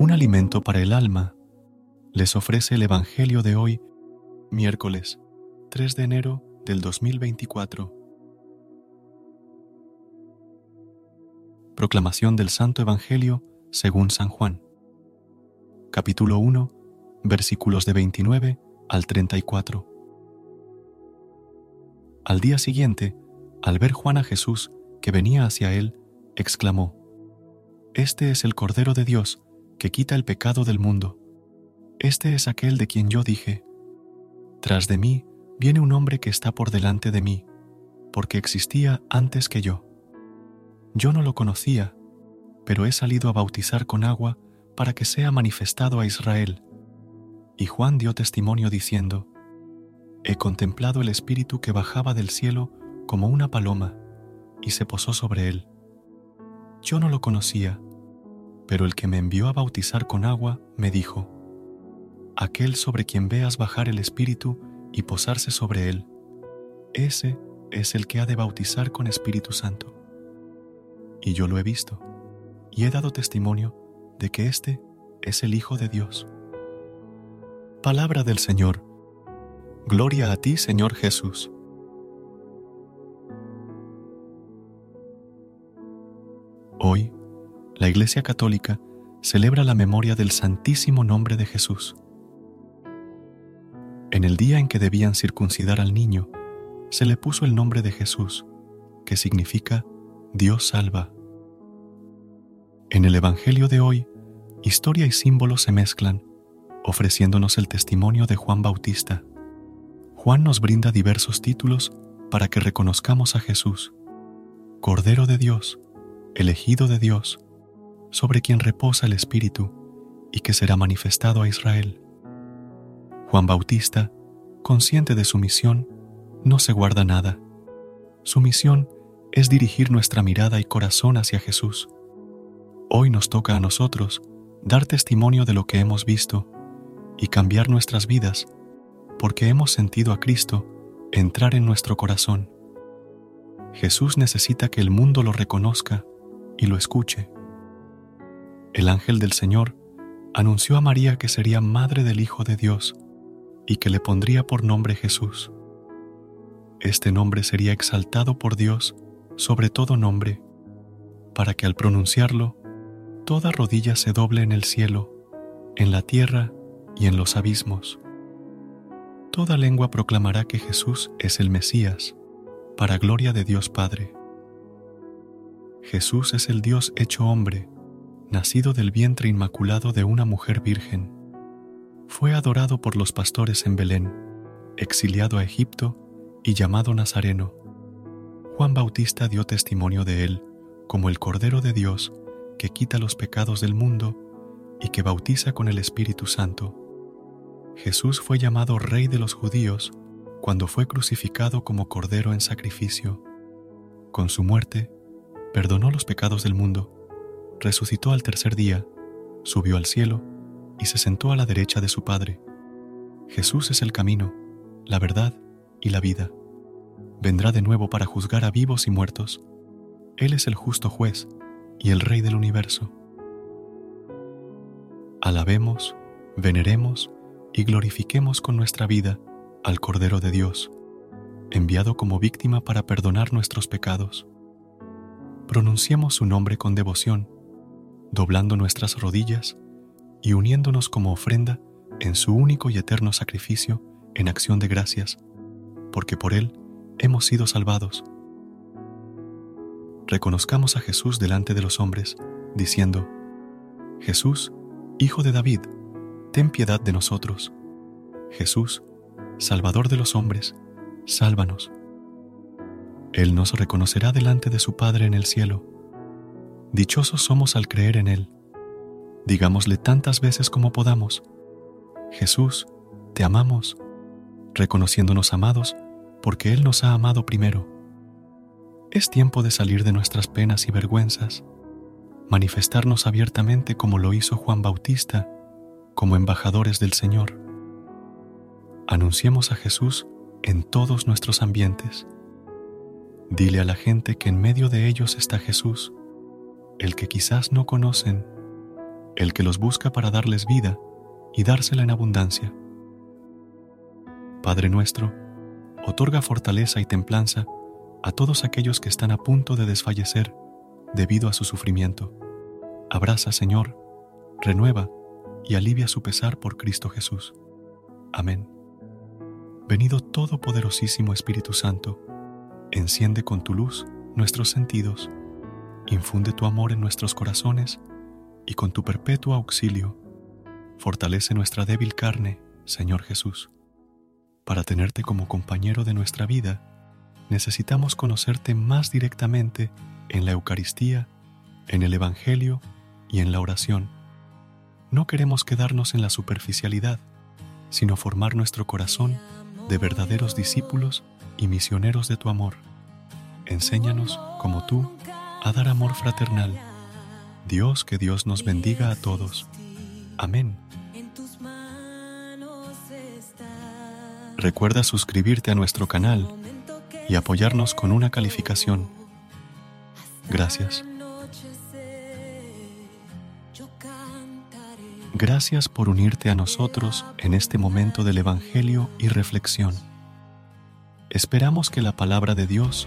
Un alimento para el alma, les ofrece el Evangelio de hoy, miércoles 3 de enero del 2024. Proclamación del Santo Evangelio según San Juan. Capítulo 1, versículos de 29 al 34. Al día siguiente, al ver Juan a Jesús que venía hacia él, exclamó, Este es el Cordero de Dios, que quita el pecado del mundo. Este es aquel de quien yo dije, Tras de mí viene un hombre que está por delante de mí, porque existía antes que yo. Yo no lo conocía, pero he salido a bautizar con agua para que sea manifestado a Israel. Y Juan dio testimonio diciendo, He contemplado el Espíritu que bajaba del cielo como una paloma, y se posó sobre él. Yo no lo conocía, pero el que me envió a bautizar con agua me dijo, Aquel sobre quien veas bajar el Espíritu y posarse sobre él, ese es el que ha de bautizar con Espíritu Santo. Y yo lo he visto, y he dado testimonio de que éste es el Hijo de Dios. Palabra del Señor. Gloria a ti, Señor Jesús. Iglesia Católica celebra la memoria del Santísimo Nombre de Jesús. En el día en que debían circuncidar al niño, se le puso el nombre de Jesús, que significa Dios salva. En el Evangelio de hoy, historia y símbolo se mezclan, ofreciéndonos el testimonio de Juan Bautista. Juan nos brinda diversos títulos para que reconozcamos a Jesús, Cordero de Dios, elegido de Dios, sobre quien reposa el Espíritu y que será manifestado a Israel. Juan Bautista, consciente de su misión, no se guarda nada. Su misión es dirigir nuestra mirada y corazón hacia Jesús. Hoy nos toca a nosotros dar testimonio de lo que hemos visto y cambiar nuestras vidas porque hemos sentido a Cristo entrar en nuestro corazón. Jesús necesita que el mundo lo reconozca y lo escuche el ángel del Señor anunció a María que sería madre del Hijo de Dios y que le pondría por nombre Jesús. Este nombre sería exaltado por Dios sobre todo nombre, para que al pronunciarlo, toda rodilla se doble en el cielo, en la tierra y en los abismos. Toda lengua proclamará que Jesús es el Mesías, para gloria de Dios Padre. Jesús es el Dios hecho hombre, nacido del vientre inmaculado de una mujer virgen. Fue adorado por los pastores en Belén, exiliado a Egipto y llamado Nazareno. Juan Bautista dio testimonio de él como el Cordero de Dios que quita los pecados del mundo y que bautiza con el Espíritu Santo. Jesús fue llamado Rey de los judíos cuando fue crucificado como Cordero en sacrificio. Con su muerte, perdonó los pecados del mundo resucitó al tercer día, subió al cielo y se sentó a la derecha de su Padre. Jesús es el camino, la verdad y la vida. Vendrá de nuevo para juzgar a vivos y muertos. Él es el justo juez y el Rey del universo. Alabemos, veneremos y glorifiquemos con nuestra vida al Cordero de Dios, enviado como víctima para perdonar nuestros pecados. pronunciemos su nombre con devoción, doblando nuestras rodillas y uniéndonos como ofrenda en su único y eterno sacrificio en acción de gracias, porque por él hemos sido salvados. Reconozcamos a Jesús delante de los hombres, diciendo, Jesús, Hijo de David, ten piedad de nosotros. Jesús, Salvador de los hombres, sálvanos. Él nos reconocerá delante de su Padre en el cielo. Dichosos somos al creer en Él. Digámosle tantas veces como podamos, Jesús, te amamos, reconociéndonos amados porque Él nos ha amado primero. Es tiempo de salir de nuestras penas y vergüenzas, manifestarnos abiertamente como lo hizo Juan Bautista, como embajadores del Señor. Anunciemos a Jesús en todos nuestros ambientes. Dile a la gente que en medio de ellos está Jesús, el que quizás no conocen, el que los busca para darles vida y dársela en abundancia. Padre nuestro, otorga fortaleza y templanza a todos aquellos que están a punto de desfallecer debido a su sufrimiento. Abraza, Señor, renueva y alivia su pesar por Cristo Jesús. Amén. Venido Todopoderosísimo Espíritu Santo, enciende con tu luz nuestros sentidos, infunde tu amor en nuestros corazones y con tu perpetuo auxilio, fortalece nuestra débil carne, Señor Jesús. Para tenerte como compañero de nuestra vida, necesitamos conocerte más directamente en la Eucaristía, en el Evangelio y en la oración. No queremos quedarnos en la superficialidad, sino formar nuestro corazón de verdaderos discípulos y misioneros de tu amor. Enséñanos, como tú, a dar amor fraternal. Dios, que Dios nos bendiga a todos. Amén. Recuerda suscribirte a nuestro canal y apoyarnos con una calificación. Gracias. Gracias por unirte a nosotros en este momento del Evangelio y reflexión. Esperamos que la palabra de Dios